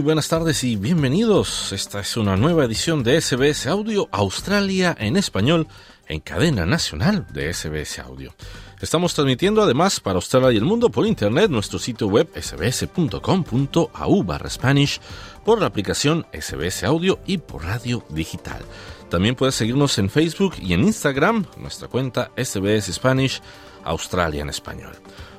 Buenas tardes y bienvenidos. Esta es una nueva edición de SBS Audio Australia en español en cadena nacional de SBS Audio. Estamos transmitiendo además para Australia y el mundo por internet nuestro sitio web sbs.com.au barra Spanish, por la aplicación SBS Audio y por radio digital. También puedes seguirnos en Facebook y en Instagram, nuestra cuenta SBS Spanish Australia en español.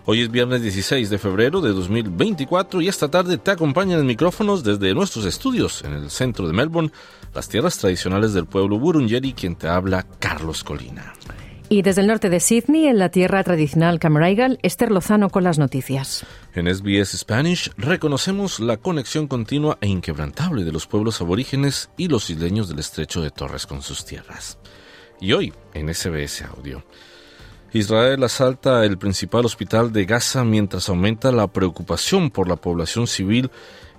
Hoy es viernes 16 de febrero de 2024 y esta tarde te acompañan en micrófonos desde nuestros estudios en el centro de Melbourne, las tierras tradicionales del pueblo Burungeri, quien te habla Carlos Colina. Y desde el norte de Sydney, en la tierra tradicional Camaraigal, Esther Lozano con las noticias. En SBS Spanish reconocemos la conexión continua e inquebrantable de los pueblos aborígenes y los isleños del estrecho de Torres con sus tierras. Y hoy, en SBS Audio. Israel asalta el principal hospital de Gaza mientras aumenta la preocupación por la población civil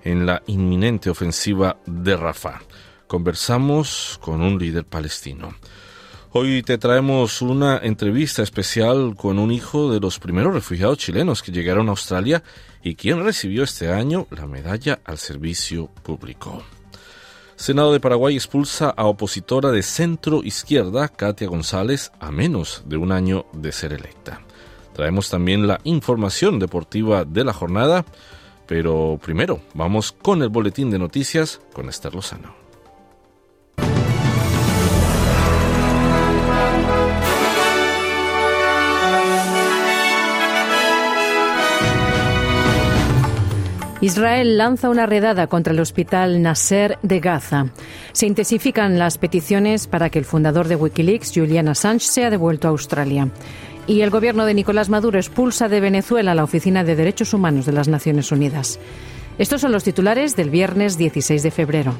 en la inminente ofensiva de Rafah. Conversamos con un líder palestino. Hoy te traemos una entrevista especial con un hijo de los primeros refugiados chilenos que llegaron a Australia y quien recibió este año la medalla al servicio público. Senado de Paraguay expulsa a opositora de centro izquierda, Katia González, a menos de un año de ser electa. Traemos también la información deportiva de la jornada, pero primero vamos con el boletín de noticias con Esther Lozano. Israel lanza una redada contra el hospital Nasser de Gaza. Se intensifican las peticiones para que el fundador de Wikileaks, Julian Assange, sea devuelto a Australia. Y el gobierno de Nicolás Maduro expulsa de Venezuela la Oficina de Derechos Humanos de las Naciones Unidas. Estos son los titulares del viernes 16 de febrero.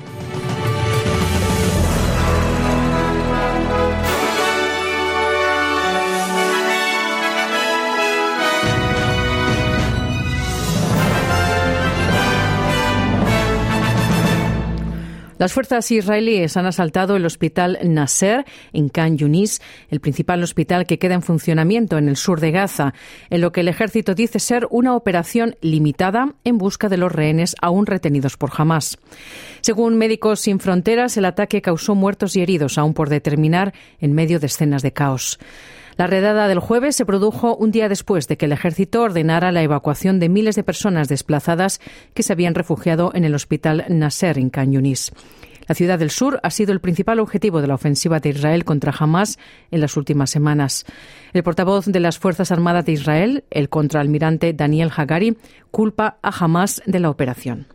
Las fuerzas israelíes han asaltado el hospital Nasser en Khan Yunis, el principal hospital que queda en funcionamiento en el sur de Gaza, en lo que el ejército dice ser una operación limitada en busca de los rehenes aún retenidos por Hamas. Según Médicos Sin Fronteras, el ataque causó muertos y heridos aún por determinar en medio de escenas de caos. La redada del jueves se produjo un día después de que el ejército ordenara la evacuación de miles de personas desplazadas que se habían refugiado en el hospital Nasser en Can Yunis. La ciudad del sur ha sido el principal objetivo de la ofensiva de Israel contra Hamas en las últimas semanas. El portavoz de las Fuerzas Armadas de Israel, el contraalmirante Daniel Hagari, culpa a Hamas de la operación.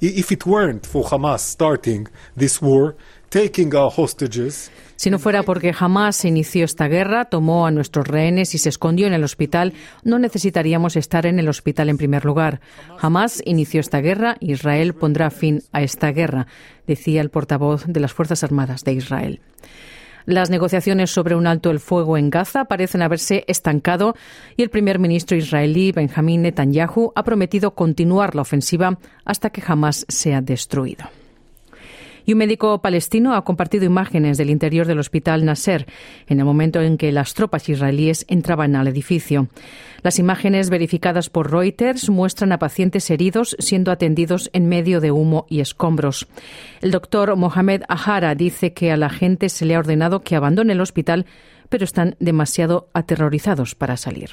If it weren't for Hamas starting this war, taking our hostages, si no fuera porque Hamas inició esta guerra, tomó a nuestros rehenes y se escondió en el hospital, no necesitaríamos estar en el hospital en primer lugar. Hamas inició esta guerra, Israel pondrá fin a esta guerra, decía el portavoz de las Fuerzas Armadas de Israel. Las negociaciones sobre un alto el fuego en Gaza parecen haberse estancado y el primer ministro israelí Benjamin Netanyahu ha prometido continuar la ofensiva hasta que Hamas sea destruido. Y un médico palestino ha compartido imágenes del interior del hospital Nasser en el momento en que las tropas israelíes entraban al edificio. Las imágenes verificadas por Reuters muestran a pacientes heridos siendo atendidos en medio de humo y escombros. El doctor Mohamed Ahara dice que a la gente se le ha ordenado que abandone el hospital, pero están demasiado aterrorizados para salir.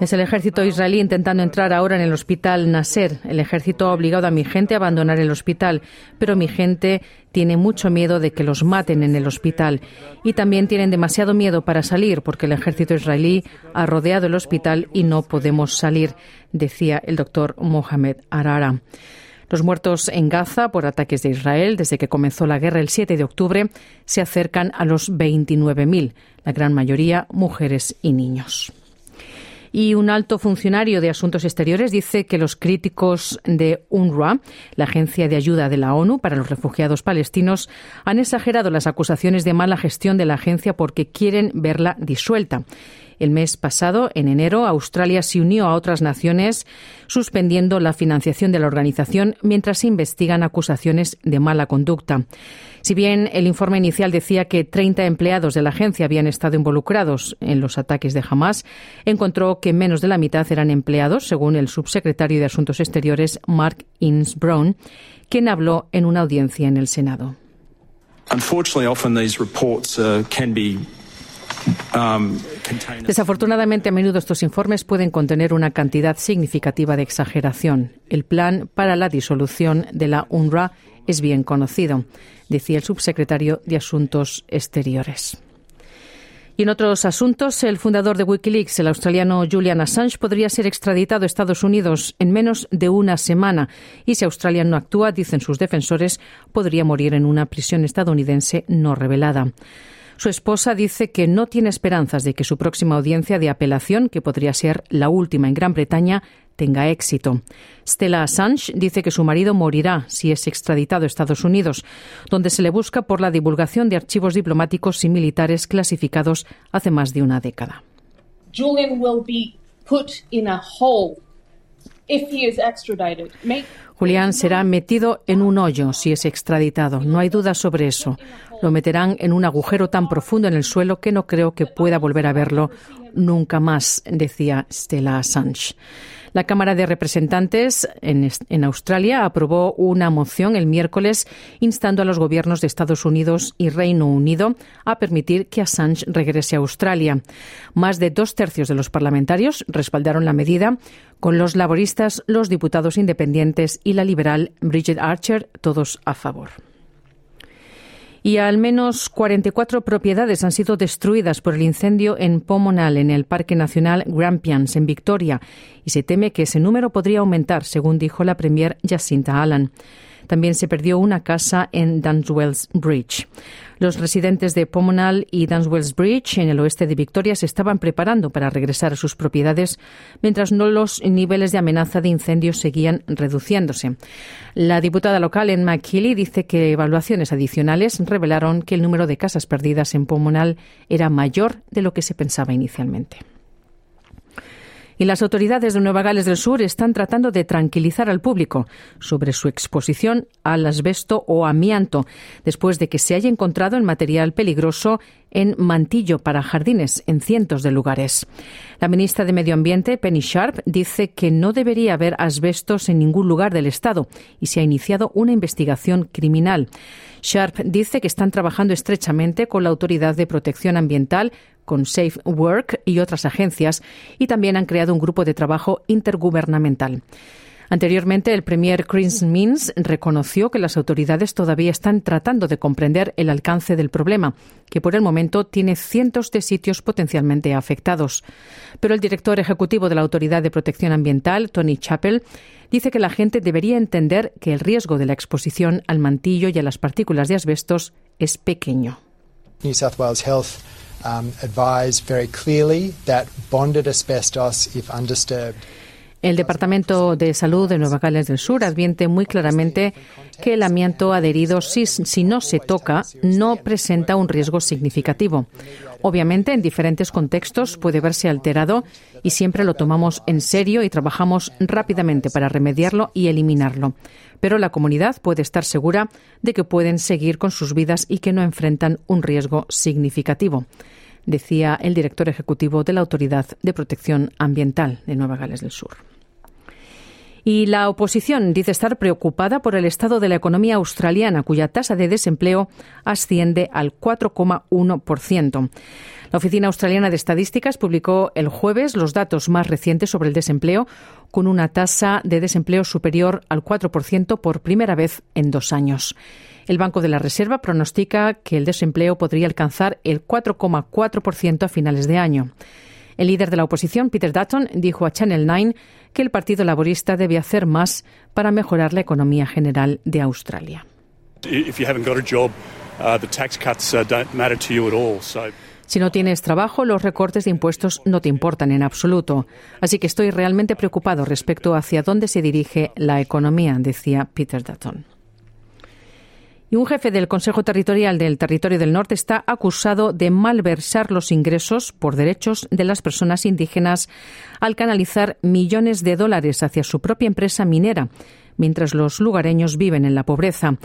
Es el ejército israelí intentando entrar ahora en el hospital Nasser. El ejército ha obligado a mi gente a abandonar el hospital, pero mi gente tiene mucho miedo de que los maten en el hospital. Y también tienen demasiado miedo para salir porque el ejército israelí ha rodeado el hospital y no podemos salir, decía el doctor Mohamed Arara. Los muertos en Gaza por ataques de Israel desde que comenzó la guerra el 7 de octubre se acercan a los 29.000, la gran mayoría mujeres y niños. Y un alto funcionario de Asuntos Exteriores dice que los críticos de UNRWA, la agencia de ayuda de la ONU para los refugiados palestinos, han exagerado las acusaciones de mala gestión de la agencia porque quieren verla disuelta. El mes pasado, en enero, Australia se unió a otras naciones suspendiendo la financiación de la organización mientras se investigan acusaciones de mala conducta. Si bien el informe inicial decía que 30 empleados de la agencia habían estado involucrados en los ataques de Hamas, encontró que menos de la mitad eran empleados, según el subsecretario de Asuntos Exteriores Mark Innes Brown, quien habló en una audiencia en el Senado. Um, Desafortunadamente, a menudo estos informes pueden contener una cantidad significativa de exageración. El plan para la disolución de la UNRWA es bien conocido, decía el subsecretario de Asuntos Exteriores. Y en otros asuntos, el fundador de Wikileaks, el australiano Julian Assange, podría ser extraditado a Estados Unidos en menos de una semana. Y si Australia no actúa, dicen sus defensores, podría morir en una prisión estadounidense no revelada. Su esposa dice que no tiene esperanzas de que su próxima audiencia de apelación, que podría ser la última en Gran Bretaña, tenga éxito. Stella Assange dice que su marido morirá si es extraditado a Estados Unidos, donde se le busca por la divulgación de archivos diplomáticos y militares clasificados hace más de una década. Julian will be put in a hole. Julián será metido en un hoyo si es extraditado. No hay duda sobre eso. Lo meterán en un agujero tan profundo en el suelo que no creo que pueda volver a verlo nunca más, decía Stella Assange. La Cámara de Representantes en, Australia aprobó una moción el miércoles instando a los gobiernos de Estados Unidos y Reino Unido a permitir que Assange regrese a Australia. Más de dos tercios de los parlamentarios respaldaron la medida, con los laboristas, los diputados independientes y la liberal Bridget Archer todos a favor y al menos 44 propiedades han sido destruidas por el incendio en Pomonal, en el Parque Nacional Grampians, en Victoria, y se teme que ese número podría aumentar, según dijo la Premier Jacinta Allen. También se perdió una casa en Dunswells Bridge. Los residentes de Pomonal y Dunswells Bridge, en el oeste de Victoria, se estaban preparando para regresar a sus propiedades, mientras no los niveles de amenaza de incendios seguían reduciéndose. La diputada local en McKinley dice que evaluaciones adicionales revelaron que el número de casas perdidas en Pomonal era mayor de lo que se pensaba inicialmente. Y las autoridades de Nueva Gales del Sur están tratando de tranquilizar al público sobre su exposición al asbesto o amianto, después de que se haya encontrado en material peligroso en mantillo para jardines en cientos de lugares. La ministra de Medio Ambiente, Penny Sharp, dice que no debería haber asbestos en ningún lugar del Estado y se ha iniciado una investigación criminal. Sharp dice que están trabajando estrechamente con la Autoridad de Protección Ambiental con Safe Work y otras agencias, y también han creado un grupo de trabajo intergubernamental. Anteriormente, el premier Chris Minns reconoció que las autoridades todavía están tratando de comprender el alcance del problema, que por el momento tiene cientos de sitios potencialmente afectados. Pero el director ejecutivo de la Autoridad de Protección Ambiental, Tony Chappell, dice que la gente debería entender que el riesgo de la exposición al mantillo y a las partículas de asbestos es pequeño. New South Wales Health um, very clearly that bonded asbestos, if undisturbed, el Departamento de Salud de Nueva Gales del Sur advierte muy claramente que el amianto adherido, si, si, no se toca, no presenta un riesgo significativo. Obviamente, en diferentes contextos puede verse alterado y siempre lo tomamos en serio y trabajamos rápidamente para remediarlo y eliminarlo. Pero la comunidad puede estar segura de que pueden seguir con sus vidas y que no enfrentan un riesgo significativo decía el director ejecutivo de la Autoridad de Protección Ambiental de Nueva Gales del Sur. Y la oposición dice estar preocupada por el estado de la economía australiana, cuya tasa de desempleo asciende al 4,1%. La Oficina Australiana de Estadísticas publicó el jueves los datos más recientes sobre el desempleo, con una tasa de desempleo superior al 4% por primera vez en dos años. El Banco de la Reserva pronostica que el desempleo podría alcanzar el 4,4% a finales de año. El líder de la oposición, Peter Dutton, dijo a Channel 9 que el Partido Laborista debe hacer más para mejorar la economía general de Australia. Si no tienes trabajo, los recortes de impuestos no te importan en absoluto. Así que estoy realmente preocupado respecto hacia dónde se dirige la economía, decía Peter Dutton. Y un jefe del Consejo Territorial del Territorio del Norte está acusado de malversar los ingresos por derechos de las personas indígenas al canalizar millones de dólares hacia su propia empresa minera mientras los lugareños viven en la pobreza.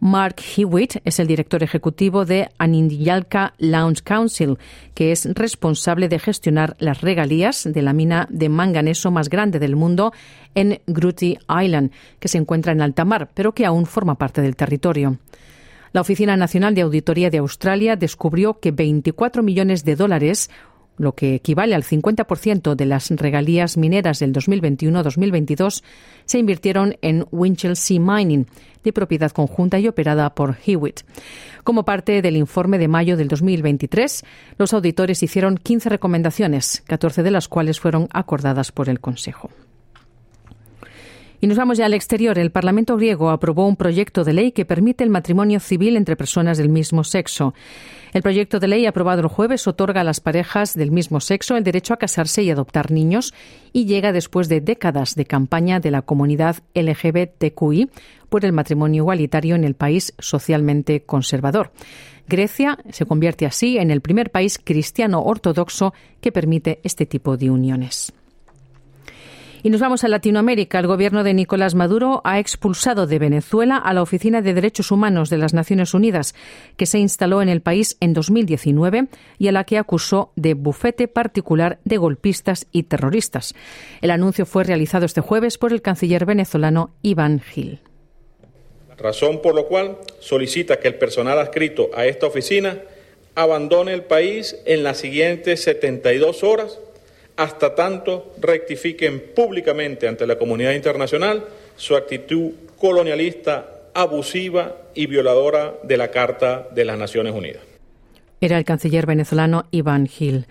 Mark Hewitt es el director ejecutivo de Anindialka Lounge Council, que es responsable de gestionar las regalías de la mina de manganeso más grande del mundo en Gruty Island, que se encuentra en alta mar, pero que aún forma parte del territorio. La Oficina Nacional de Auditoría de Australia descubrió que 24 millones de dólares, lo que equivale al 50% de las regalías mineras del 2021-2022, se invirtieron en Winchelsea Mining, de propiedad conjunta y operada por Hewitt. Como parte del informe de mayo del 2023, los auditores hicieron 15 recomendaciones, 14 de las cuales fueron acordadas por el Consejo. Y nos vamos ya al exterior. El Parlamento griego aprobó un proyecto de ley que permite el matrimonio civil entre personas del mismo sexo. El proyecto de ley aprobado el jueves otorga a las parejas del mismo sexo el derecho a casarse y adoptar niños y llega después de décadas de campaña de la comunidad LGBTQI por el matrimonio igualitario en el país socialmente conservador. Grecia se convierte así en el primer país cristiano ortodoxo que permite este tipo de uniones. Y nos vamos a Latinoamérica. El gobierno de Nicolás Maduro ha expulsado de Venezuela a la Oficina de Derechos Humanos de las Naciones Unidas, que se instaló en el país en 2019 y a la que acusó de bufete particular de golpistas y terroristas. El anuncio fue realizado este jueves por el canciller venezolano Iván Gil. Razón por lo cual solicita que el personal adscrito a esta oficina abandone el país en las siguientes 72 horas hasta tanto rectifiquen públicamente ante la comunidad internacional su actitud colonialista, abusiva y violadora de la Carta de las Naciones Unidas. Era el canciller venezolano Iván Gil.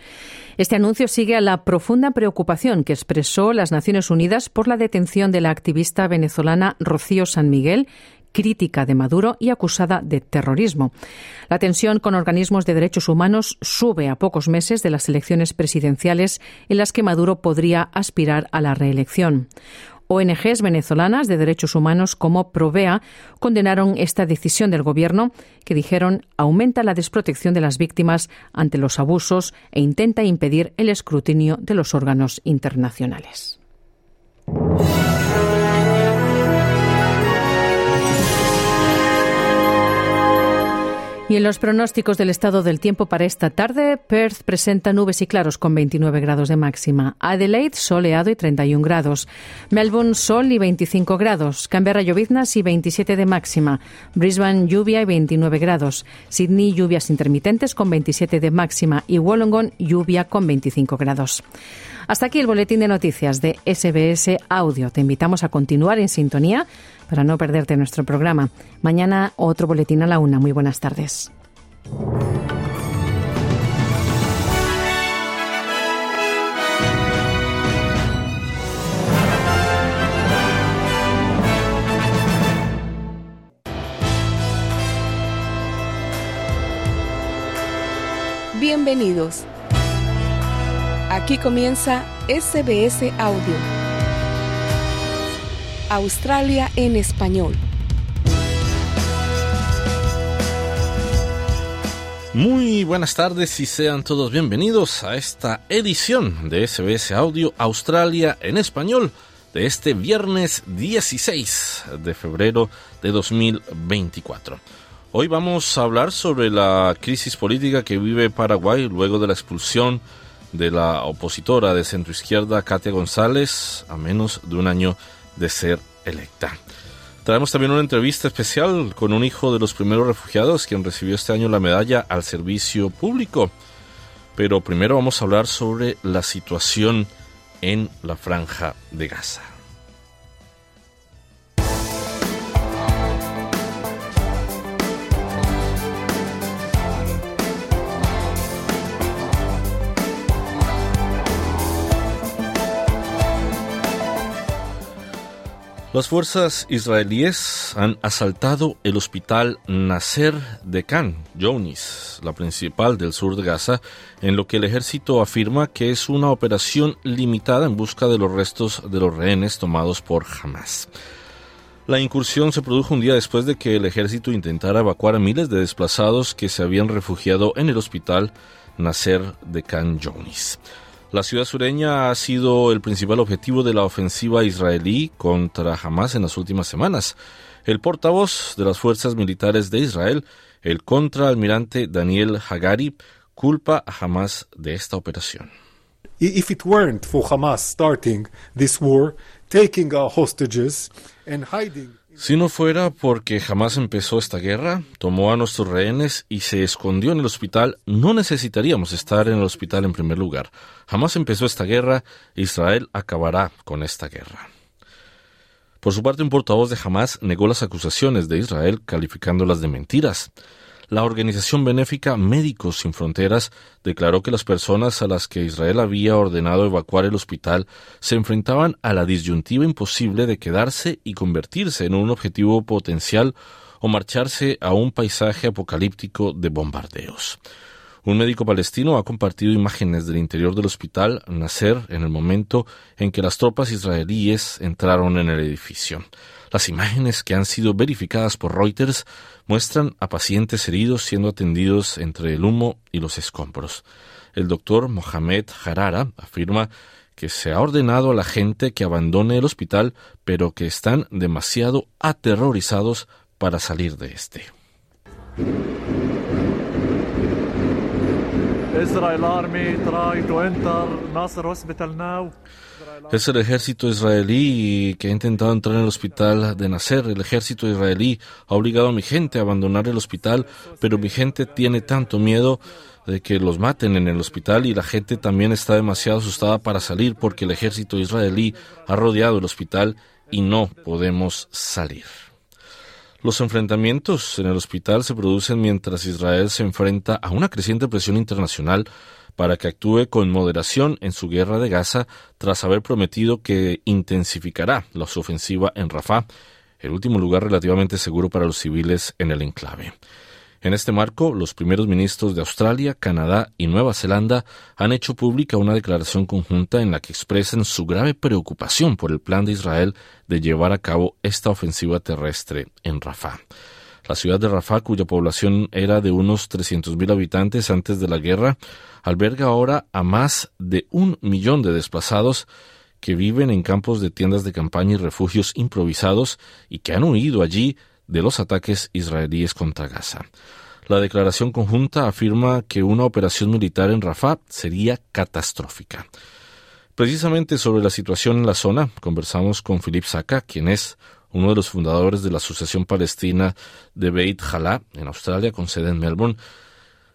Este anuncio sigue a la profunda preocupación que expresó las Naciones Unidas por la detención de la activista venezolana Rocío San Miguel, crítica de Maduro y acusada de terrorismo. La tensión con organismos de derechos humanos sube a pocos meses de las elecciones presidenciales en las que Maduro podría aspirar a la reelección. ONGs venezolanas de derechos humanos como Provea condenaron esta decisión del gobierno que dijeron aumenta la desprotección de las víctimas ante los abusos e intenta impedir el escrutinio de los órganos internacionales. Y en los pronósticos del estado del tiempo para esta tarde, Perth presenta nubes y claros con 29 grados de máxima. Adelaide, soleado y 31 grados. Melbourne, sol y 25 grados. Canberra, lloviznas y 27 de máxima. Brisbane, lluvia y 29 grados. Sydney, lluvias intermitentes con 27 de máxima. Y Wollongong, lluvia con 25 grados. Hasta aquí el boletín de noticias de SBS Audio. Te invitamos a continuar en sintonía para no perderte nuestro programa. Mañana otro boletín a la una. Muy buenas tardes. Bienvenidos. Aquí comienza SBS Audio. Australia en español. Muy buenas tardes y sean todos bienvenidos a esta edición de SBS Audio Australia en español de este viernes 16 de febrero de 2024. Hoy vamos a hablar sobre la crisis política que vive Paraguay luego de la expulsión de la opositora de centroizquierda Katia González a menos de un año ser electa. Traemos también una entrevista especial con un hijo de los primeros refugiados quien recibió este año la medalla al servicio público. Pero primero vamos a hablar sobre la situación en la franja de Gaza. Las fuerzas israelíes han asaltado el hospital Nasser de Khan, Younis, la principal del sur de Gaza, en lo que el ejército afirma que es una operación limitada en busca de los restos de los rehenes tomados por Hamas. La incursión se produjo un día después de que el ejército intentara evacuar a miles de desplazados que se habían refugiado en el hospital Nasser de Khan Younis. La ciudad sureña ha sido el principal objetivo de la ofensiva israelí contra Hamas en las últimas semanas. El portavoz de las fuerzas militares de Israel, el contraalmirante Daniel Hagari, culpa a Hamas de esta operación. If it weren't for Hamas starting this war, taking our hostages and hiding si no fuera porque jamás empezó esta guerra, tomó a nuestros rehenes y se escondió en el hospital, no necesitaríamos estar en el hospital en primer lugar. Jamás empezó esta guerra, Israel acabará con esta guerra. Por su parte, un portavoz de Hamas negó las acusaciones de Israel, calificándolas de mentiras. La organización benéfica Médicos Sin Fronteras declaró que las personas a las que Israel había ordenado evacuar el hospital se enfrentaban a la disyuntiva imposible de quedarse y convertirse en un objetivo potencial o marcharse a un paisaje apocalíptico de bombardeos. Un médico palestino ha compartido imágenes del interior del hospital Nasser en el momento en que las tropas israelíes entraron en el edificio. Las imágenes que han sido verificadas por Reuters muestran a pacientes heridos siendo atendidos entre el humo y los escombros. El doctor Mohamed Harara afirma que se ha ordenado a la gente que abandone el hospital, pero que están demasiado aterrorizados para salir de este. Israel Army try to enter Nasser Hospital now. Es el ejército israelí que ha intentado entrar en el hospital de Nasser. El ejército israelí ha obligado a mi gente a abandonar el hospital, pero mi gente tiene tanto miedo de que los maten en el hospital y la gente también está demasiado asustada para salir porque el ejército israelí ha rodeado el hospital y no podemos salir. Los enfrentamientos en el hospital se producen mientras Israel se enfrenta a una creciente presión internacional para que actúe con moderación en su guerra de Gaza tras haber prometido que intensificará la ofensiva en Rafah, el último lugar relativamente seguro para los civiles en el enclave. En este marco, los primeros ministros de Australia, Canadá y Nueva Zelanda han hecho pública una declaración conjunta en la que expresan su grave preocupación por el plan de Israel de llevar a cabo esta ofensiva terrestre en Rafah. La ciudad de Rafah, cuya población era de unos 300.000 habitantes antes de la guerra, alberga ahora a más de un millón de desplazados que viven en campos de tiendas de campaña y refugios improvisados y que han huido allí de los ataques israelíes contra Gaza. La declaración conjunta afirma que una operación militar en Rafah sería catastrófica. Precisamente sobre la situación en la zona conversamos con Philip Saka, quien es uno de los fundadores de la Asociación Palestina de Beit Hala en Australia, con sede en Melbourne,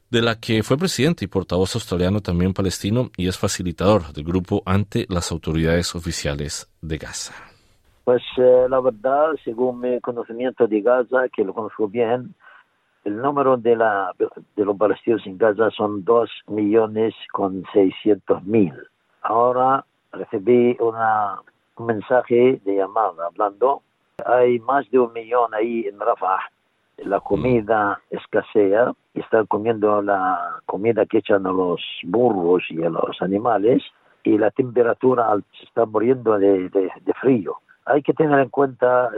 de la que fue presidente y portavoz australiano también palestino y es facilitador del grupo ante las autoridades oficiales de Gaza. Pues eh, la verdad, según mi conocimiento de Gaza, que lo conozco bien, el número de, la, de los palestinos en Gaza son dos millones con seiscientos mil. Ahora recibí una, un mensaje de llamada hablando. Hay más de un millón ahí en Rafah la comida escasea están comiendo la comida que echan a los burros y a los animales y la temperatura se está muriendo de, frío. Hay que tener en cuenta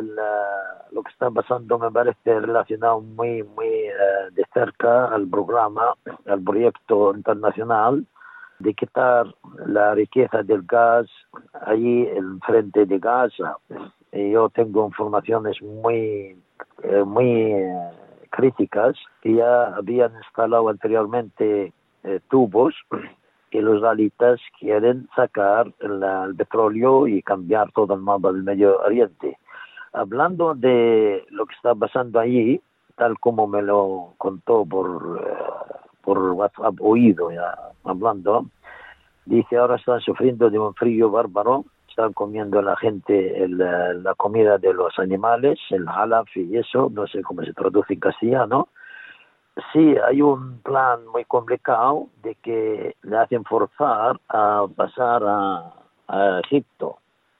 lo que está pasando, me parece relacionado muy, muy eh, de cerca al programa, al proyecto internacional de quitar la riqueza del gas allí en frente de Gaza. Yo tengo informaciones muy eh, muy eh, críticas que ya habían instalado anteriormente eh, tubos y los alitas quieren sacar el petróleo y cambiar todo el mapa del Medio Oriente. Hablando de lo que está pasando allí, tal como me lo contó por, por WhatsApp, oído ya hablando, dice ahora están sufriendo de un frío bárbaro están comiendo la gente la comida de los animales, el halaf y eso, no sé cómo se traduce en castellano. Sí, hay un plan muy complicado de que le hacen forzar a pasar a, Egipto.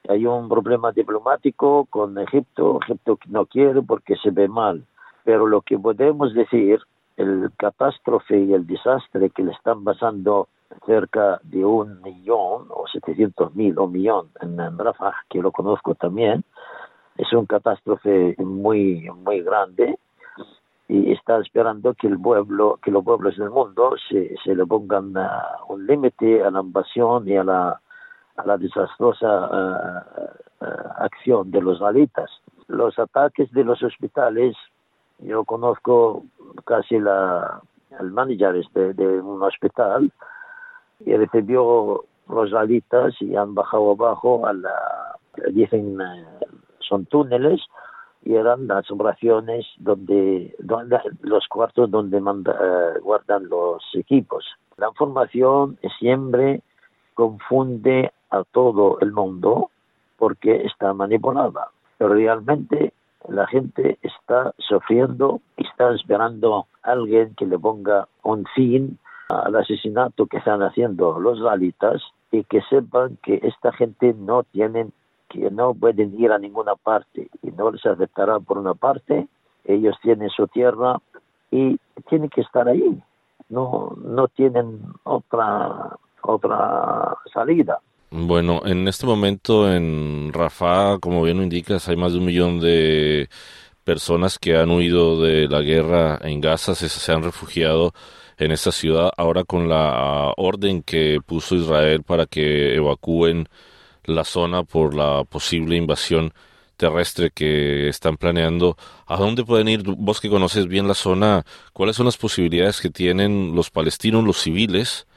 Hay un problema diplomático con Egipto, Egipto no quiere porque se ve mal, pero lo que podemos decir, el catástrofe y el desastre que le están pasando cerca de un millón o setecientos mil o millón en, en Rafah, que lo conozco también, es un catástrofe muy muy grande y está esperando que el pueblo, que los pueblos del mundo se, se le pongan uh, un límite a la invasión y a la, a la desastrosa uh, uh, acción de los alitas. Los ataques de los hospitales, yo conozco casi la, el manager de, de un hospital y recibió los alitas y han bajado abajo a la, dicen, son túneles y eran las oraciones donde, donde los cuartos donde manda, uh, guardan los equipos. La información siempre confunde a todo el mundo porque está manipulada, pero realmente la gente está sufriendo está esperando a alguien que le ponga un fin al asesinato que están haciendo los galitas y que sepan que esta gente no tiene que no pueden ir a ninguna parte y no les aceptará por una parte, ellos tienen su tierra y tienen que estar ahí, no, no tienen otra, otra salida. Bueno, en este momento en Rafah, como bien lo indicas, hay más de un millón de personas que han huido de la guerra en Gaza, se, se han refugiado en esta ciudad, ahora con la orden que puso Israel para que evacúen la zona por la posible invasión terrestre que están planeando. ¿A dónde pueden ir? Vos que conoces bien la zona, ¿cuáles son las posibilidades que tienen los palestinos, los civiles,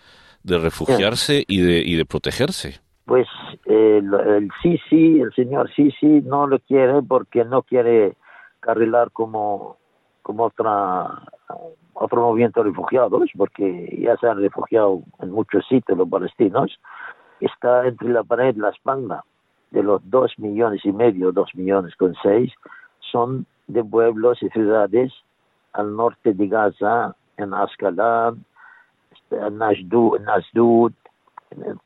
de refugiarse y de, y de protegerse? Pues eh, el Sisi, el señor Sisi, no lo quiere porque no quiere carrilar como, como otra otro movimiento de refugiados, porque ya se han refugiado en muchos sitios los palestinos, está entre la pared la espalda de los dos millones y medio, dos millones con seis, son de pueblos y ciudades al norte de Gaza, en Ascalán, en en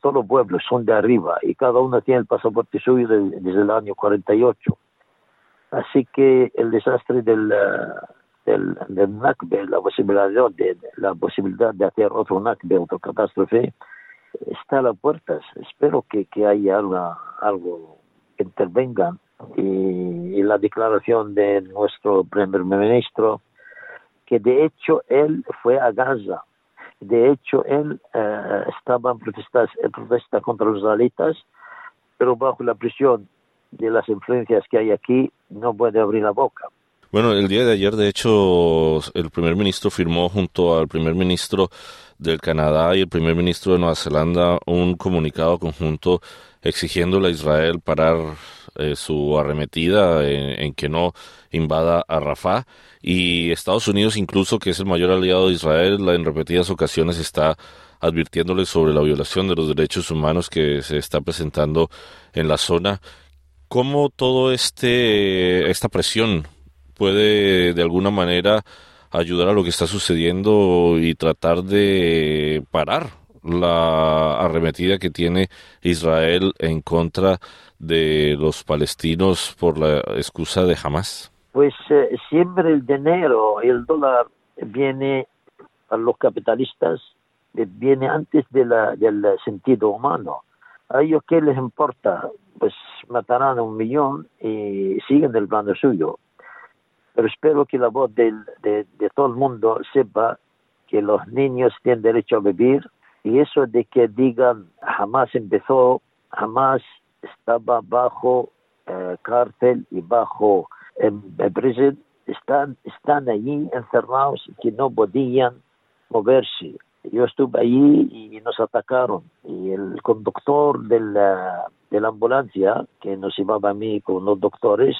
todos los pueblos son de arriba y cada uno tiene el pasaporte suyo desde el año 48. Así que el desastre del, del, del Nakbe, la posibilidad de, la posibilidad de hacer otro Nakbe, otra catástrofe, está a las puertas. Espero que, que haya algo, algo que intervenga. Y, y, la declaración de nuestro primer ministro, que de hecho él fue a Gaza. De hecho, él eh, estaba en protesta, en protesta contra los israelitas, pero bajo la presión de las influencias que hay aquí, no puede abrir la boca. Bueno, el día de ayer, de hecho, el primer ministro firmó junto al primer ministro del Canadá y el primer ministro de Nueva Zelanda un comunicado conjunto exigiéndole a Israel parar eh, su arremetida en, que no invada a Rafah. Y Estados Unidos incluso que es el mayor aliado de Israel en repetidas ocasiones está advirtiéndole sobre la violación de los derechos humanos que se está presentando en la zona. Cómo todo este esta presión puede de alguna manera ayudar a lo que está sucediendo y tratar de parar la arremetida que tiene Israel en contra de los palestinos por la excusa de Hamas? Pues eh, siempre el dinero el dólar viene a los capitalistas, eh, viene antes de la, del sentido humano. A ellos qué les importa, pues matarán a un millón y siguen el plano suyo pero espero que la voz de, de, todo el mundo sepa que los niños tienen derecho a vivir y eso de que digan jamás empezó, jamás estaba bajo eh, cárcel y bajo en, en prison, están, están allí encerrados que no podían moverse. Yo estuve allí y nos atacaron y el conductor de la, de la ambulancia que nos llevaba a mí con los doctores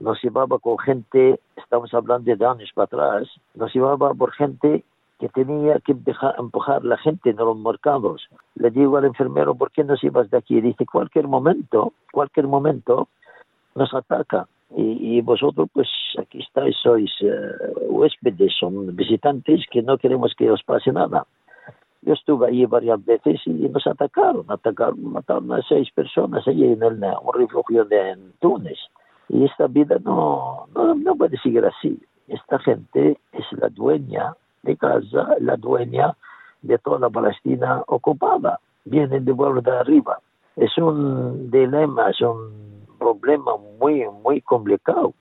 nos llevaba con gente, estamos hablando de años para atrás, nos llevaba por gente que tenía que empujar, empujar la gente en los mercados. Le digo al enfermero, ¿por qué nos ibas de aquí? Dice, cualquier momento, cualquier momento nos ataca. Y, y vosotros, pues aquí estáis, sois uh, huéspedes, son visitantes que no queremos que os pase nada. Yo estuve allí varias veces y nos atacaron, atacaron, mataron a seis personas allí en el, un refugio de en Túnez. Y esta vida no, no, no puede seguir así. Esta gente es la dueña de casa, la dueña de toda la Palestina ocupada. Vienen de vuelta de arriba. Es un dilema, es un problema muy, muy complicado.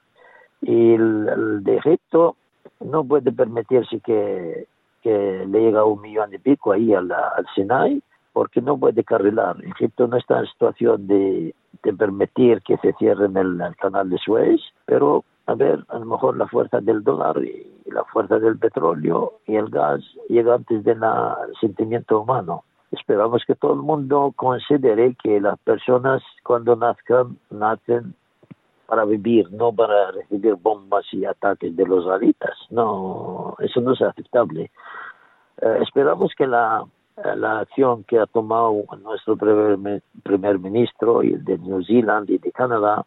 Y el, de Egipto no puede permitirse que, que le llegue un millón y pico ahí al, al Sinai, porque no puede carrilar. Egipto no está en situación de, de permitir que se cierren el, canal de Suez, pero a ver, a lo mejor la fuerza del dólar y la fuerza del petróleo y el gas llega antes del sentimiento humano. Esperamos que todo el mundo considere que las personas cuando nazcan, nacen para vivir, no para recibir bombas y ataques de los alitas. No, eso no es aceptable. Eh, esperamos que la, la acción que ha tomado nuestro primer, primer ministro y de New Zealand y de Canadá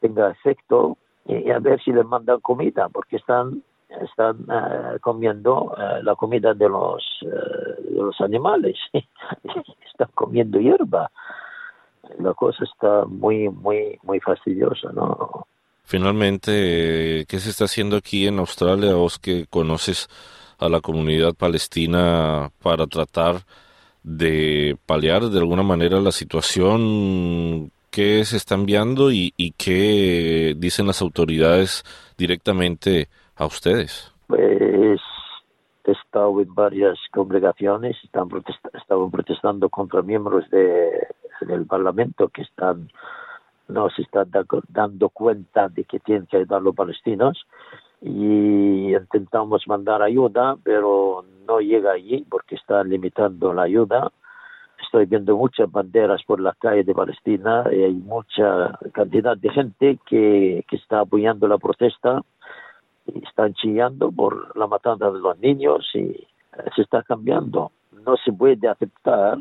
tenga efecto y, a ver si les mandan comida, porque están están uh, comiendo uh, la comida de los, uh, de los animales, están comiendo hierba. La cosa está muy, muy, muy fastidiosa, ¿no? Finalmente, ¿qué se está haciendo aquí en Australia? Vos que conoces a la comunidad palestina para tratar de paliar de alguna manera la situación que se está enviando y, qué dicen las autoridades directamente a ustedes? Pues he estado en varias congregaciones, están protest estaban protestando contra miembros de, del Parlamento que están no se están da dando cuenta de que tienen que ayudar los palestinos y intentamos mandar ayuda, pero no llega allí porque están limitando la ayuda. Estoy viendo muchas banderas por las calles de Palestina y hay mucha cantidad de gente que, que está apoyando la protesta están chillando por la matanza de los niños y se está cambiando. No se puede aceptar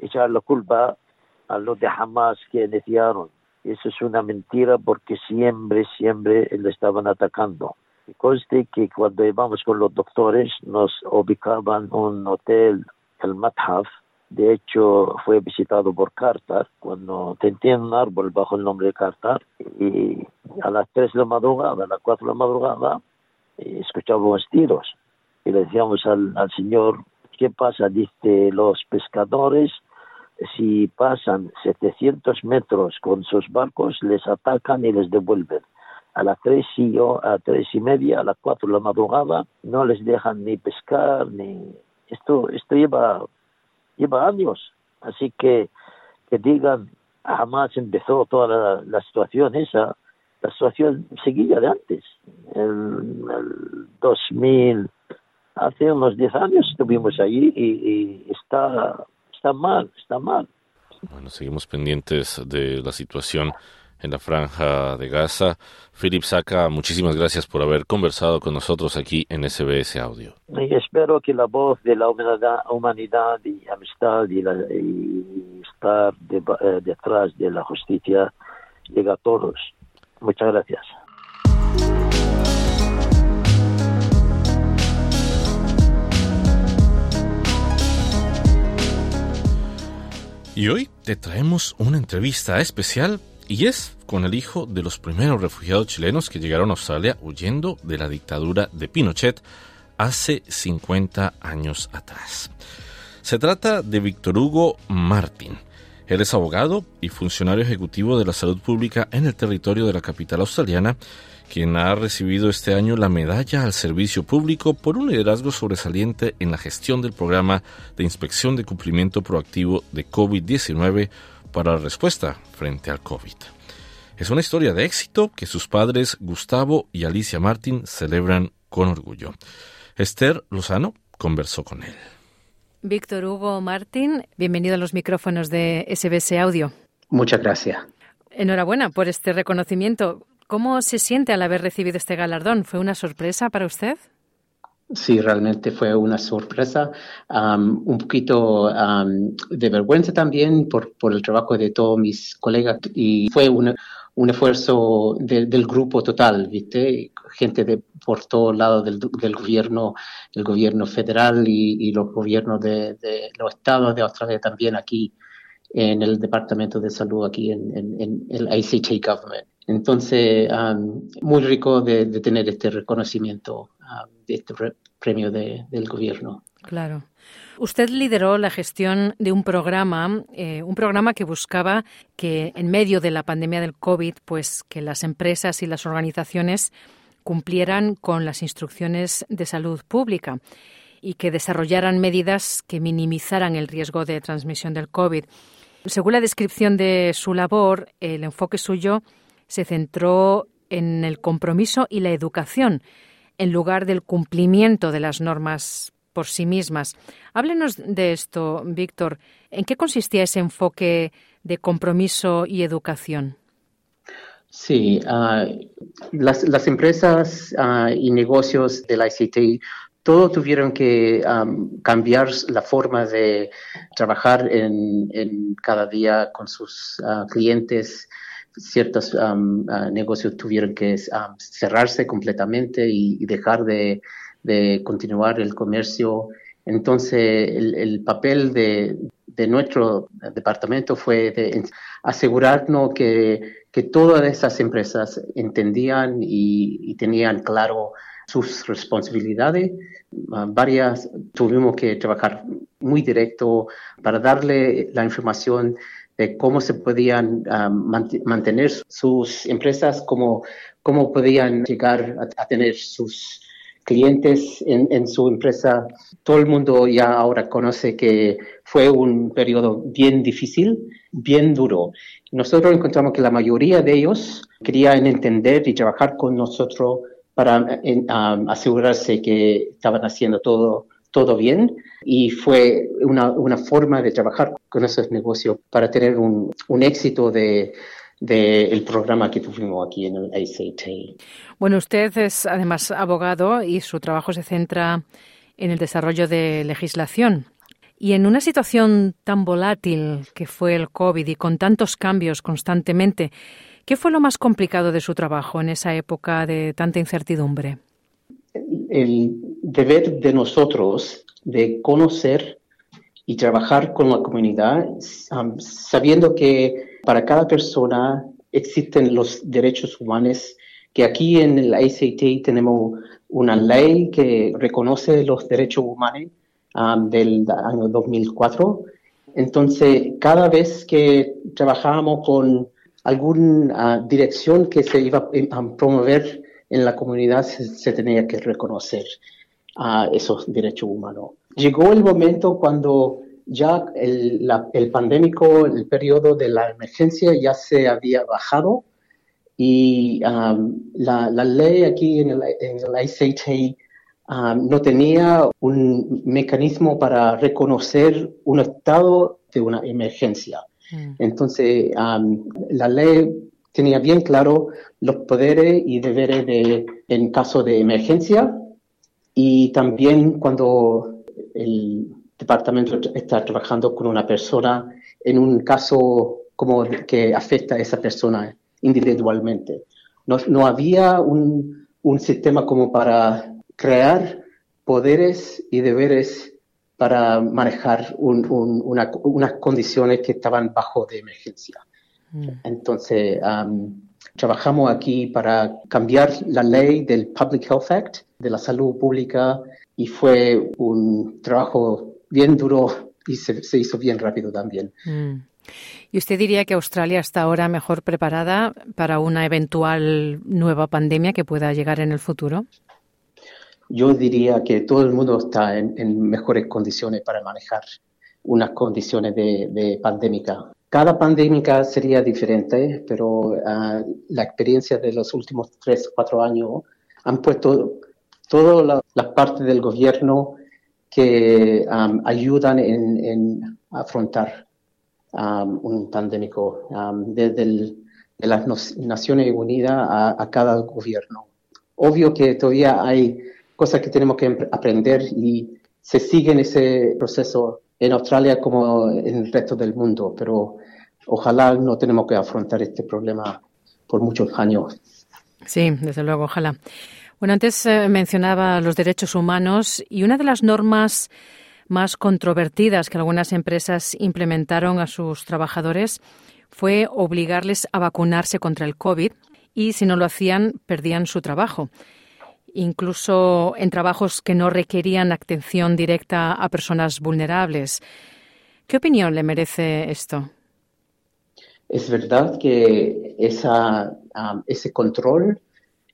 echar la culpa a los de Hamas que iniciaron. Eso es una mentira porque siempre, siempre le estaban atacando. Conste que cuando íbamos con los doctores nos ubicaban un hotel, el Mathaf, de hecho, fue visitado por Carter cuando tenía un árbol bajo el nombre de Carter y a las 3 de la madrugada, a las 4 de la madrugada, escuchábamos tiros y le decíamos al, al señor, ¿qué pasa? Dice, los pescadores, si pasan 700 metros con sus barcos, les atacan y les devuelven. A las tres y yo, a tres y media, a las cuatro de la madrugada, no les dejan ni pescar, ni... Esto, esto lleva lleva años. Así que que digan, jamás empezó toda la, la situación esa, la situación seguía de antes. En el 2000, hace unos 10 años estuvimos allí y, y está, está mal, está mal. Bueno, seguimos pendientes de la situación en la franja de Gaza. Philip Saca, muchísimas gracias por haber conversado con nosotros aquí en SBS Audio. Y espero que la voz de la humanidad, humanidad y amistad y, la, y estar de, eh, detrás de la justicia llegue a todos. Muchas gracias. Y hoy te traemos una entrevista especial y es con el hijo de los primeros refugiados chilenos que llegaron a Australia huyendo de la dictadura de Pinochet hace 50 años atrás. Se trata de Víctor Hugo Martín. Él es abogado y funcionario ejecutivo de la salud pública en el territorio de la capital australiana, quien ha recibido este año la medalla al servicio público por un liderazgo sobresaliente en la gestión del programa de inspección de cumplimiento proactivo de COVID-19 para la respuesta frente al COVID. Es una historia de éxito que sus padres Gustavo y Alicia Martín celebran con orgullo. Esther Lozano conversó con él. Víctor Hugo Martín, bienvenido a los micrófonos de SBS Audio. Muchas gracias. Enhorabuena por este reconocimiento. ¿Cómo se siente al haber recibido este galardón? ¿Fue una sorpresa para usted? Sí, realmente fue una sorpresa, um, un poquito um, de vergüenza también por, por, el trabajo de todos mis colegas y fue una, un esfuerzo del grupo total, ¿viste? Gente de, por todos lados del, del gobierno, el gobierno federal y, los gobiernos de, los estados de Australia también aquí en el Departamento de Salud, aquí en, el ACT Government. Entonces, um, muy rico de, tener este reconocimiento um, de este premio del gobierno. Claro. Usted lideró la gestión de un programa, eh, un programa que buscaba que en medio de la pandemia del COVID, pues que las empresas y las organizaciones cumplieran con las instrucciones de salud pública y que desarrollaran medidas que minimizaran el riesgo de transmisión del COVID. Según la descripción de su labor, el enfoque suyo se centró en el compromiso y la educación en lugar del cumplimiento de las normas por sí mismas. Háblenos de esto, Víctor. ¿En qué consistía ese enfoque de compromiso y educación? Sí, ah, las, empresas ah, y negocios de la ICT todo tuvieron que cambiar la forma de trabajar en, cada día con sus ah, clientes. Ciertos negocios tuvieron que cerrarse completamente y dejar de continuar el comercio. Entonces, el, papel de, nuestro departamento fue de asegurarnos que, todas esas empresas entendían y, tenían claro sus responsabilidades. Ah, varias tuvimos que trabajar muy directo para darle la información de cómo se podían ah, mantener sus empresas, cómo, cómo podían llegar a tener sus clientes en, su empresa. Todo el mundo ya ahora conoce que fue un periodo bien difícil, bien duro. Nosotros encontramos que la mayoría de ellos querían entender y trabajar con nosotros para um, asegurarse que estaban haciendo todo, todo bien y fue una, una forma de trabajar con esos negocios para tener un, un éxito de, del programa que tuvimos aquí en el ACT. Bueno, usted es además abogado y su trabajo se centra en el desarrollo de legislación. Y en una situación tan volátil que fue el COVID y con tantos cambios constantemente, ¿qué fue lo más complicado de su trabajo en esa época de tanta incertidumbre? El deber de nosotros de conocer y trabajar con la comunidad, sabiendo que para cada persona existen los derechos humanos, que aquí en el ACT tenemos una ley que reconoce los derechos humanos del año 2004. Entonces, cada vez que trabajábamos con alguna dirección que se iba a promover en la comunidad, se tenía que reconocer a esos derechos humanos. Llegó el momento cuando ya el, el pandémico, el periodo de la emergencia ya se había bajado y um, la, la, ley aquí en el, en el ICT um, no tenía un mecanismo para reconocer un estado de una emergencia. Mm. Entonces, um, la ley tenía bien claro los poderes y deberes de, en caso de emergencia y también cuando el departamento está trabajando con una persona en un caso como que afecta a esa persona individualmente. No, no había un, un, sistema como para crear poderes y deberes para manejar un, una, unas condiciones que estaban bajo de emergencia. Mm. Entonces, trabajamos aquí para cambiar la ley del Public Health Act, de la salud pública, y fue un trabajo bien duro y se, hizo bien rápido también. Mm. ¿Y usted diría que Australia está ahora mejor preparada para una eventual nueva pandemia que pueda llegar en el futuro? Yo diría que todo el mundo está en, mejores condiciones para manejar unas condiciones de, pandémica. Cada pandémica sería diferente, pero ah, la experiencia de los últimos tres, cuatro años han puesto todas las partes del gobierno que ayudan en, afrontar un pandémico desde de las Naciones Unidas a, cada gobierno. Obvio que todavía hay cosas que tenemos que aprender y se sigue en ese proceso en Australia como en el resto del mundo, pero ojalá no tenemos que afrontar este problema por muchos años. Sí, desde luego, ojalá. Bueno, antes eh, mencionaba los derechos humanos y una de las normas más controvertidas que algunas empresas implementaron a sus trabajadores fue obligarles a vacunarse contra el COVID y si no lo hacían perdían su trabajo. Incluso en trabajos que no requerían atención directa a personas vulnerables. ¿Qué opinión le merece esto? Es verdad que um, ese control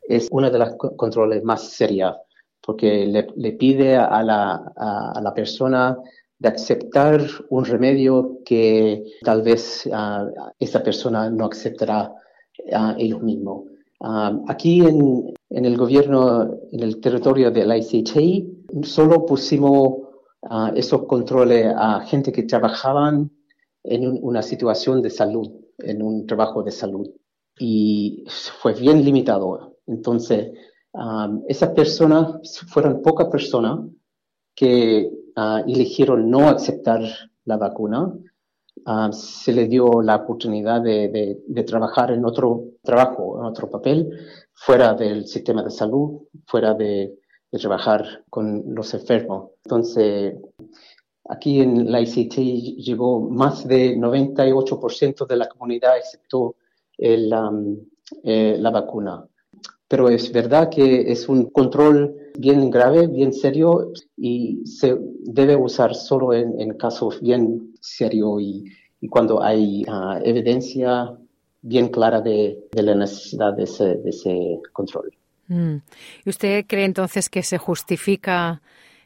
es una de las controles más serias, porque le, pide a la, a, la, persona de aceptar un remedio que tal vez uh, esa persona no aceptará uh, ellos mismos. Uh, aquí en, en, el gobierno, en el territorio de la ICT, solo pusimos esos controles a gente que trabajaban en una situación de salud, en un trabajo de salud. Y fue bien limitado. Entonces, um, esas personas fueron pocas personas que uh, eligieron no aceptar la vacuna. Uh, se les dio la oportunidad de, de, trabajar en otro trabajo, en otro papel, fuera del sistema de salud, fuera de, de trabajar con los enfermos. Entonces, aquí en la ICT llegó más de 98% de la comunidad excepto el, um, eh, la vacuna pero es verdad que es un control bien grave, bien serio y se debe usar solo en, casos bien serios y, cuando hay ah, evidencia bien clara de, la necesidad de ese, control. Mm. ¿Y usted cree entonces que se justifica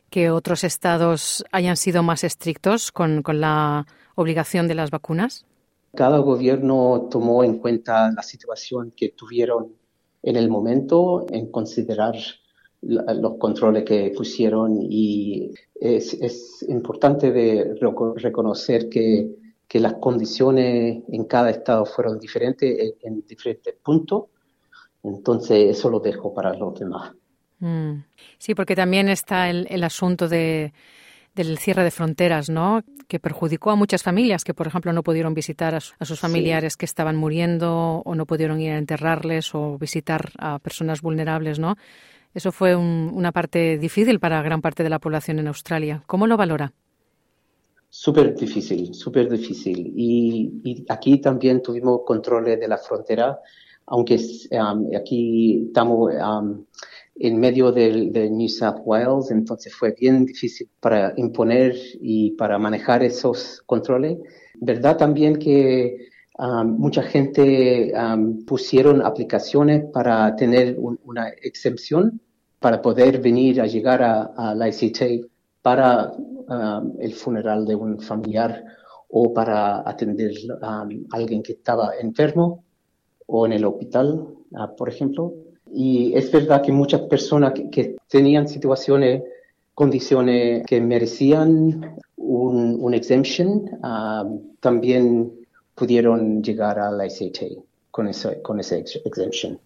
que otros estados hayan sido más estrictos con, con la obligación de las vacunas? Cada gobierno tomó en cuenta la situación que tuvieron en el momento en considerar los controles que pusieron y es, importante de reconocer que, las condiciones en cada estado fueron diferentes en, diferentes puntos. Entonces eso lo dejo para los demás. Mm. Sí, porque también está el asunto de, del cierre de fronteras, ¿no? Que perjudicó a muchas familias que, por ejemplo, no pudieron visitar a, sus familiares que estaban muriendo o no pudieron ir a enterrarles o visitar a personas vulnerables, ¿no? Eso fue una parte difícil para gran parte de la población en Australia. ¿Cómo lo valora? Súper difícil, súper difícil. Y, aquí también tuvimos controles de la frontera, aunque um, aquí estamos um, en medio de, New South Wales, entonces fue bien difícil para imponer y para manejar esos controles. Verdad también que um, mucha gente um, pusieron aplicaciones para tener una excepción para poder venir a llegar a, la ICT para um, el funeral de un familiar o para atender a alguien que estaba enfermo o en el hospital, uh, por ejemplo. Y es verdad que muchas personas que, tenían situaciones, condiciones que merecían un, un exemption, ah, también pudieron llegar a la ICT con ese, con ese exemption.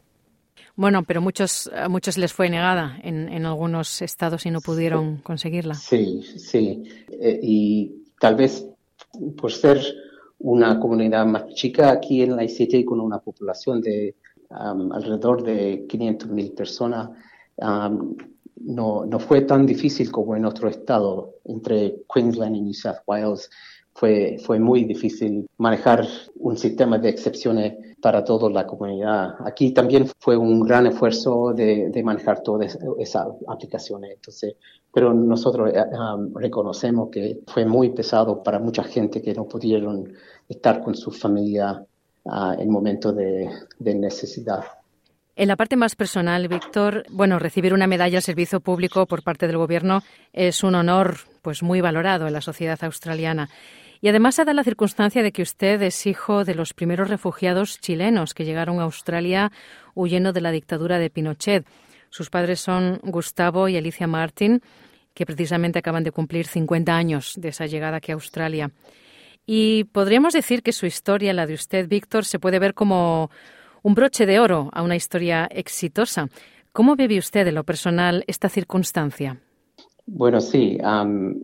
Bueno, pero muchos, a muchos les fue negada en, en algunos estados y no pudieron conseguirla. Sí, sí. Eh, y tal vez por ser una comunidad más chica aquí en la ICT con una población de alrededor de 500.000 personas, no, no fue tan difícil como en otro estado, entre Queensland y New South Wales. Fue, fue muy difícil manejar un sistema de excepciones para toda la comunidad. Aquí también fue un gran esfuerzo de, de manejar todas esas aplicaciones. Entonces, pero nosotros eh, reconocemos que fue muy pesado para mucha gente que no pudieron estar con su familia en momentos de, necesidad. En la parte más personal, Víctor, bueno, recibir una medalla al servicio público por parte del gobierno es un honor pues muy valorado en la sociedad australiana. Y además se da la circunstancia de que usted es hijo de los primeros refugiados chilenos que llegaron a Australia huyendo de la dictadura de Pinochet. Sus padres son Gustavo y Alicia Martin, que precisamente acaban de cumplir 50 años de esa llegada aquí a Australia. Y podríamos decir que su historia, la de usted, Víctor, se puede ver como un broche de oro a una historia exitosa. ¿Cómo vive usted en lo personal esta circunstancia? Bueno, sí,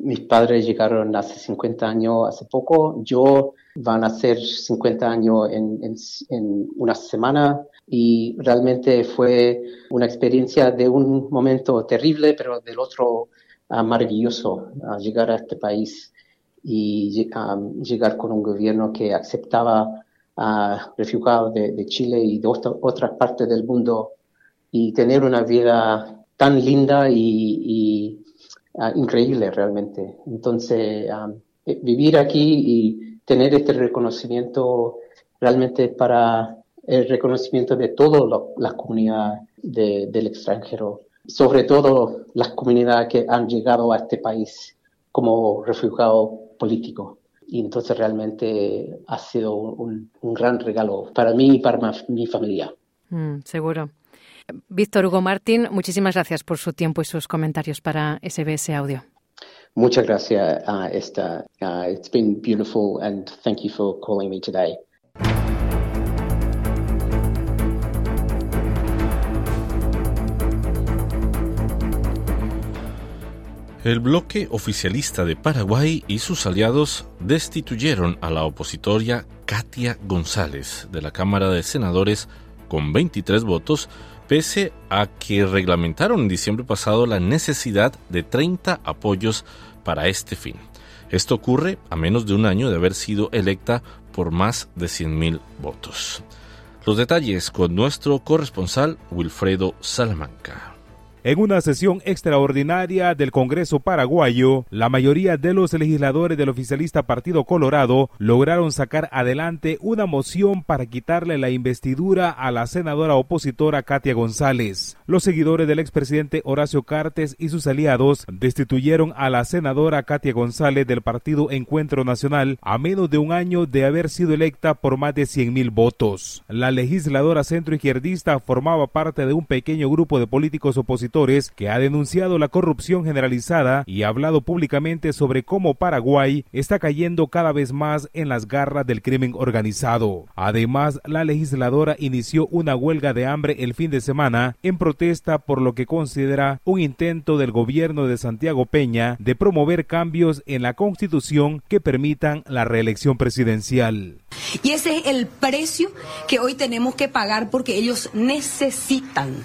mis padres llegaron hace 50 años, hace poco. Yo van a ser 50 años en, una semana. y realmente fue una experiencia de un momento terrible, pero del otro uh, maravilloso, llegar a este país y llegar con un gobierno que aceptaba a refugiados de, Chile y de otras partes del mundo y tener una vida tan linda y, increíble realmente. Entonces, eh, vivir aquí y tener este reconocimiento realmente para el reconocimiento de toda la comunidad del extranjero, sobre todo las comunidades que han llegado a este país como refugiados políticos. Y entonces realmente ha sido un, gran regalo para mí y para mi familia. Mm, seguro. Víctor Hugo Martín, muchísimas gracias por su tiempo y sus comentarios para SBS Audio. Muchas gracias, uh, Esther. Uh, it's been beautiful and thank you for calling me today. El bloque oficialista de Paraguay y sus aliados destituyeron a la opositoria Katia González de la Cámara de Senadores con 23 votos, pese a que reglamentaron en diciembre pasado la necesidad de 30 apoyos para este fin. Esto ocurre a menos de un año de haber sido electa por más de 100.000 votos. Los detalles con nuestro corresponsal Wilfredo Salamanca. En una sesión extraordinaria del Congreso paraguayo, la mayoría de los legisladores del oficialista Partido Colorado lograron sacar adelante una moción para quitarle la investidura a la senadora opositora Katia González. Los seguidores del expresidente Horacio Cartes y sus aliados destituyeron a la senadora Katia González del Partido Encuentro Nacional a menos de un año de haber sido electa por más de 100 mil votos. La legisladora centroizquierdista formaba parte de un pequeño grupo de políticos opositores que ha denunciado la corrupción generalizada y ha hablado públicamente sobre cómo Paraguay está cayendo cada vez más en las garras del crimen organizado. Además, la legisladora inició una huelga de hambre el fin de semana en protesta por lo que considera un intento del gobierno de Santiago Peña de promover cambios en la constitución que permitan la reelección presidencial. Y ese es el precio que hoy tenemos que pagar porque ellos necesitan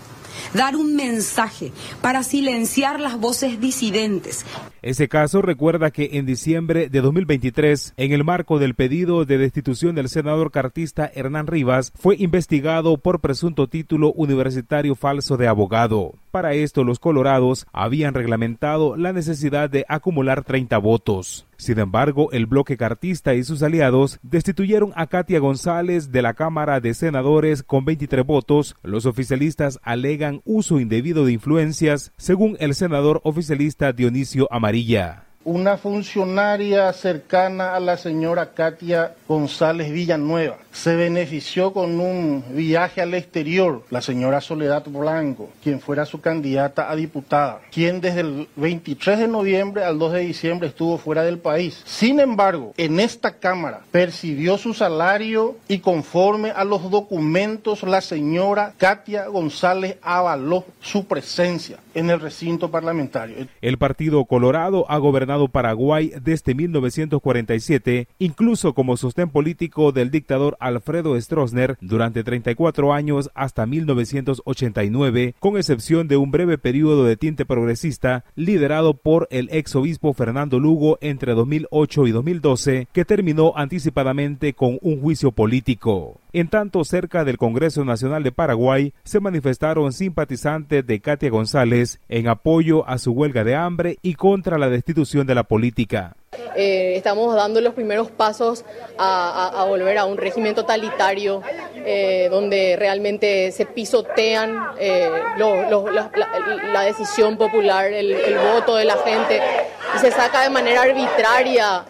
dar un mensaje para silenciar las voces disidentes. Ese caso recuerda que en diciembre de 2023, en el marco del pedido de destitución del senador cartista Hernán Rivas, fue investigado por presunto título universitario falso de abogado. Para esto, los colorados habían reglamentado la necesidad de acumular 30 votos. Sin embargo, el bloque cartista y sus aliados destituyeron a Katia González de la Cámara de Senadores con 23 votos. Los oficialistas alegan uso indebido de influencias, según el senador oficialista Dionisio Amarilla una funcionaria cercana a la señora Katia González Villanueva. Se benefició con un viaje al exterior, la señora Soledad Blanco, quien fuera su candidata a diputada, quien desde el 23 de noviembre al 2 de diciembre estuvo fuera del país. Sin embargo, en esta Cámara percibió su salario y conforme a los documentos la señora Katia González avaló su presencia en el recinto parlamentario. El Partido Colorado ha gobernado Paraguay desde 1947, incluso como sostén político del dictador Alfredo Stroessner durante 34 años hasta 1989, con excepción de un breve periodo de tinte progresista liderado por el ex obispo Fernando Lugo entre 2008 y 2012, que terminó anticipadamente con un juicio político. En tanto, cerca del Congreso Nacional de Paraguay se manifestaron simpatizantes de Katia González en apoyo a su huelga de hambre y contra la destitución de la política. Eh, estamos dando los primeros pasos a, volver a un régimen totalitario eh, donde realmente se pisotean eh, la, decisión popular, el, voto de la gente y se saca de manera arbitraria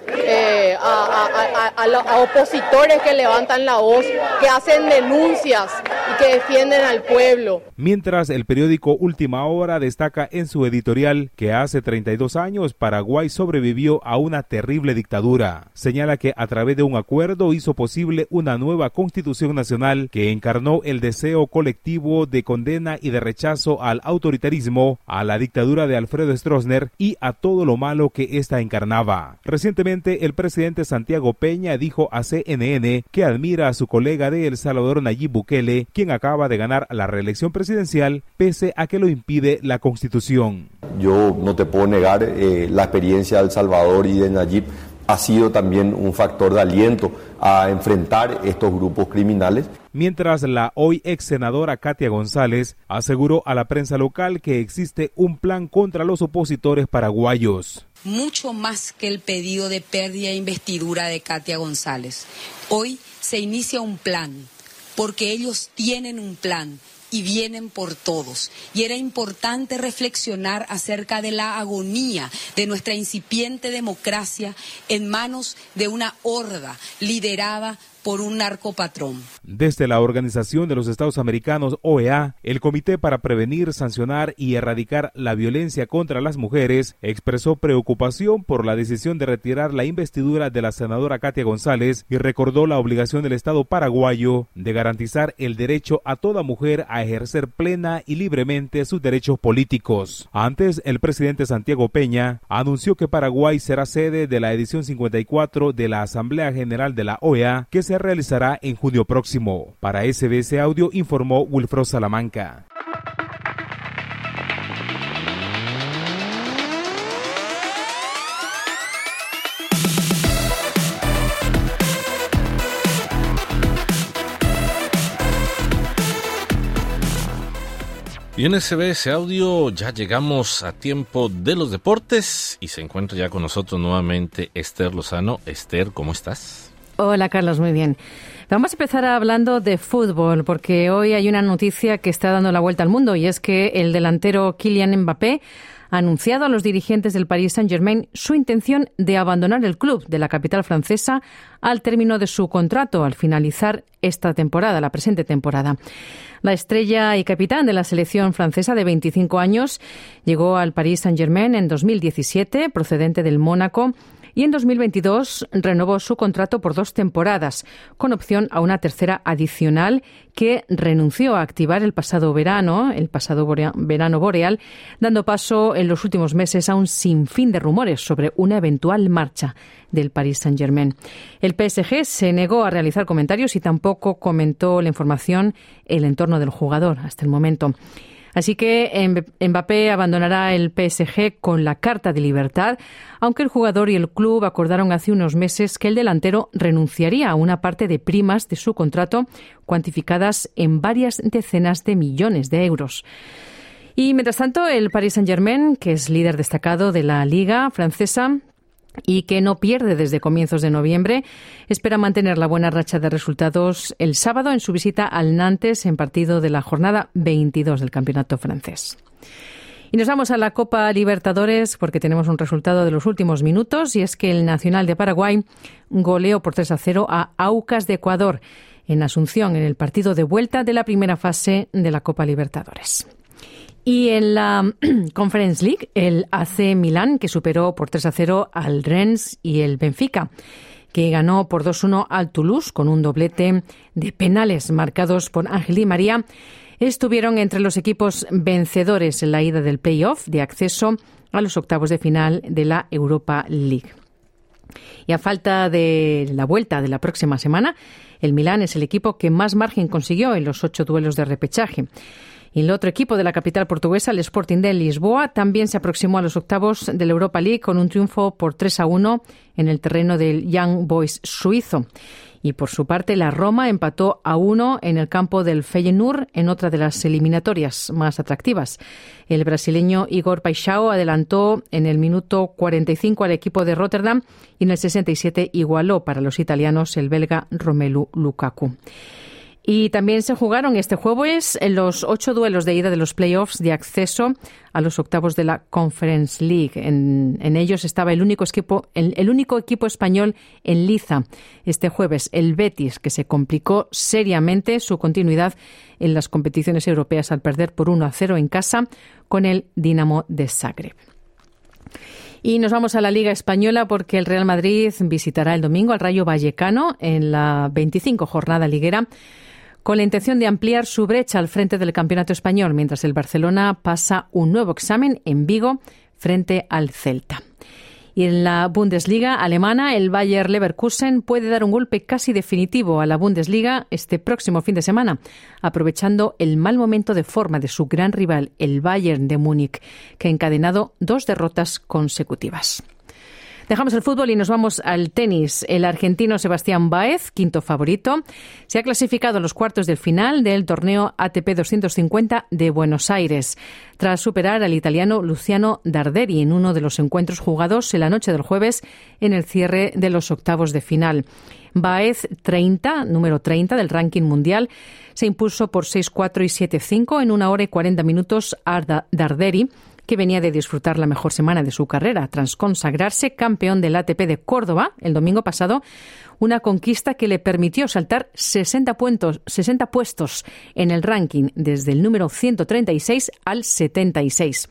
a, a, opositores que levantan la voz, que hacen denuncias y que defienden al pueblo. Mientras el periódico Última Hora destaca en su editorial que hace 32 años Paraguay sobrevivió a una terrible dictadura. Señala que a través de un acuerdo hizo posible una nueva constitución nacional que encarnó el deseo colectivo de condena y de rechazo al autoritarismo, a la dictadura de Alfredo Stroessner y a todo lo malo que ésta encarnaba. Recientemente el presidente Santiago Peña dijo a CNN que admira a su colega de El Salvador Nayib Bukele, quien acaba de ganar la reelección presidencial, pese a que lo impide la Constitución. Yo no te puedo negar eh, la experiencia de El Salvador y de Nayib ha sido también un factor de aliento a enfrentar estos grupos criminales. Mientras la hoy ex senadora Katia González aseguró a la prensa local que existe un plan contra los opositores paraguayos. Mucho más que el pedido de pérdida de investidura de Katia González. Hoy se inicia un plan, porque ellos tienen un plan y vienen por todos. Y era importante reflexionar acerca de la agonía de nuestra incipiente democracia en manos de una horda liderada por un narcopatrón. Desde la Organización de los Estados Americanos, OEA, el Comité para Prevenir, Sancionar y Erradicar la Violencia contra las Mujeres expresó preocupación por la decisión de retirar la investidura de la senadora Katia González y recordó la obligación del Estado paraguayo de garantizar el derecho a toda mujer a ejercer plena y libremente sus derechos políticos. Antes, el presidente Santiago Peña anunció que Paraguay será sede de la edición 54 de la Asamblea General de la OEA que se realizará en junio próximo. Para SBS Audio informó Wilfro Salamanca. Y en SBS Audio ya llegamos a tiempo de los deportes y se encuentra ya con nosotros nuevamente Esther Lozano. Esther, ¿cómo estás? Hola Carlos, muy bien. Vamos a empezar hablando de fútbol porque hoy hay una noticia que está dando la vuelta al mundo y es que el delantero Kylian Mbappé ha anunciado a los dirigentes del Paris Saint-Germain su intención de abandonar el club de la capital francesa al término de su contrato al finalizar esta temporada, la presente temporada. La estrella y capitán de la selección francesa de 25 años llegó al Paris Saint-Germain en 2017, procedente del Mónaco, y en 2022 renovó su contrato por dos temporadas, con opción a una tercera adicional que renunció a activar el pasado verano, el pasado verano boreal, dando paso en los últimos meses a un sinfín de rumores sobre una eventual marcha del Paris Saint-Germain. El PSG se negó a realizar comentarios y tampoco comentó la información el entorno del jugador hasta el momento. Así que Mbappé abandonará el PSG con la carta de libertad, aunque el jugador y el club acordaron hace unos meses que el delantero renunciaría a una parte de primas de su contrato, cuantificadas en varias decenas de millones de euros. Y mientras tanto, el Paris Saint-Germain, que es líder destacado de la liga francesa, y que no pierde desde comienzos de noviembre. Espera mantener la buena racha de resultados el sábado en su visita al Nantes en partido de la jornada 22 del campeonato francés. Y nos vamos a la Copa Libertadores porque tenemos un resultado de los últimos minutos y es que el Nacional de Paraguay goleó por 3 a 0 a Aucas de Ecuador en Asunción en el partido de vuelta de la primera fase de la Copa Libertadores. Y en la Conference League, el AC Milán, que superó por 3 a 0 al Rennes y el Benfica, que ganó por 2-1 al Toulouse con un doblete de penales marcados por Ángel Di María, estuvieron entre los equipos vencedores en la ida del playoff de acceso a los octavos de final de la Europa League. Y a falta de la vuelta de la próxima semana, el Milán es el equipo que más margen consiguió en los ocho duelos de repechaje. El otro equipo de la capital portuguesa, el Sporting de Lisboa, también se aproximó a los octavos de la Europa League con un triunfo por 3 a 1 en el terreno del Young Boys suizo. Y por su parte, la Roma empató a uno en el campo del Feyenoord en otra de las eliminatorias más atractivas. El brasileño Igor Paixão adelantó en el minuto 45 al equipo de Rotterdam y en el 67 igualó para los italianos el belga Romelu Lukaku. Y también se jugaron este jueves los ocho duelos de ida de los playoffs de acceso a los octavos de la Conference League. En, ellos estaba el único, equipo, el, único equipo español en liza este jueves, el Betis, que se complicó seriamente su continuidad en las competiciones europeas al perder por 1 a 0 en casa con el Dinamo de Zagreb. Y nos vamos a la Liga Española porque el Real Madrid visitará el domingo al Rayo Vallecano en la 25 jornada liguera con la intención de ampliar su brecha al frente del campeonato español, mientras el Barcelona pasa un nuevo examen en Vigo frente al Celta. Y en la Bundesliga alemana, el Bayer Leverkusen puede dar un golpe casi definitivo a la Bundesliga este próximo fin de semana, aprovechando el mal momento de forma de su gran rival, el Bayern de Múnich, que ha encadenado dos derrotas consecutivas. Dejamos el fútbol y nos vamos al tenis. El argentino Sebastián Baez, quinto favorito, se ha clasificado a los cuartos del final del torneo ATP 250 de Buenos Aires, tras superar al italiano Luciano Darderi en uno de los encuentros jugados en la noche del jueves en el cierre de los octavos de final. Baez 30, número 30 del ranking mundial, se impuso por 6-4 y 7-5 en una hora y 40 minutos a Darderi que venía de disfrutar la mejor semana de su carrera tras consagrarse campeón del ATP de Córdoba el domingo pasado, una conquista que le permitió saltar 60, puntos, 60 puestos en el ranking desde el número 136 al 76.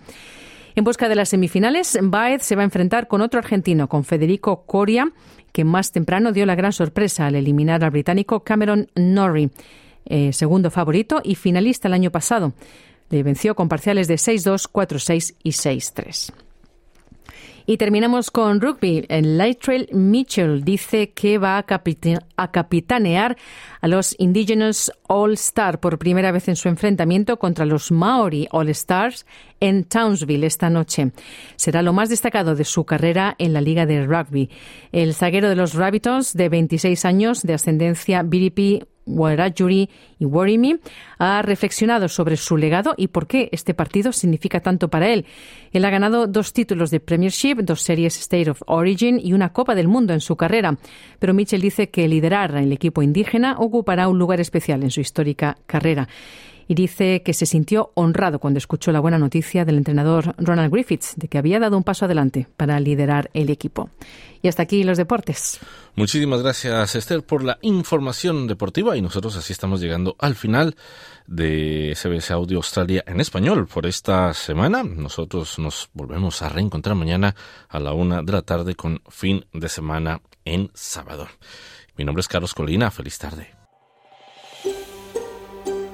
En busca de las semifinales, Baez se va a enfrentar con otro argentino, con Federico Coria, que más temprano dio la gran sorpresa al eliminar al británico Cameron Norrie, eh, segundo favorito y finalista el año pasado. Venció con parciales de 6-2, 4-6 y 6-3. Y terminamos con rugby. El Trail Mitchell dice que va a, capitanear a los Indigenous All Star por primera vez en su enfrentamiento contra los Maori All Stars en Townsville esta noche. Será lo más destacado de su carrera en la Liga de Rugby. El zaguero de los Rabbitohs, de 26 años, de ascendencia Biripi Warajuri y Warimi, ha reflexionado sobre su legado y por qué este partido significa tanto para él. Él ha ganado dos títulos de Premiership, dos series State of Origin y una Copa del Mundo en su carrera. Pero Mitchell dice que liderar el equipo indígena ocupará un lugar especial en su histórica carrera y dice que se sintió honrado cuando escuchó la buena noticia del entrenador Ronald Griffiths de que había dado un paso adelante para liderar el equipo. Y hasta aquí los deportes. Muchísimas gracias Esther por la información deportiva y nosotros así estamos llegando al final de SBS Audio Australia en español por esta semana. Nosotros nos volvemos a reencontrar mañana a la una de la tarde con fin de semana en sábado. Mi nombre es Carlos Colina. Feliz tarde.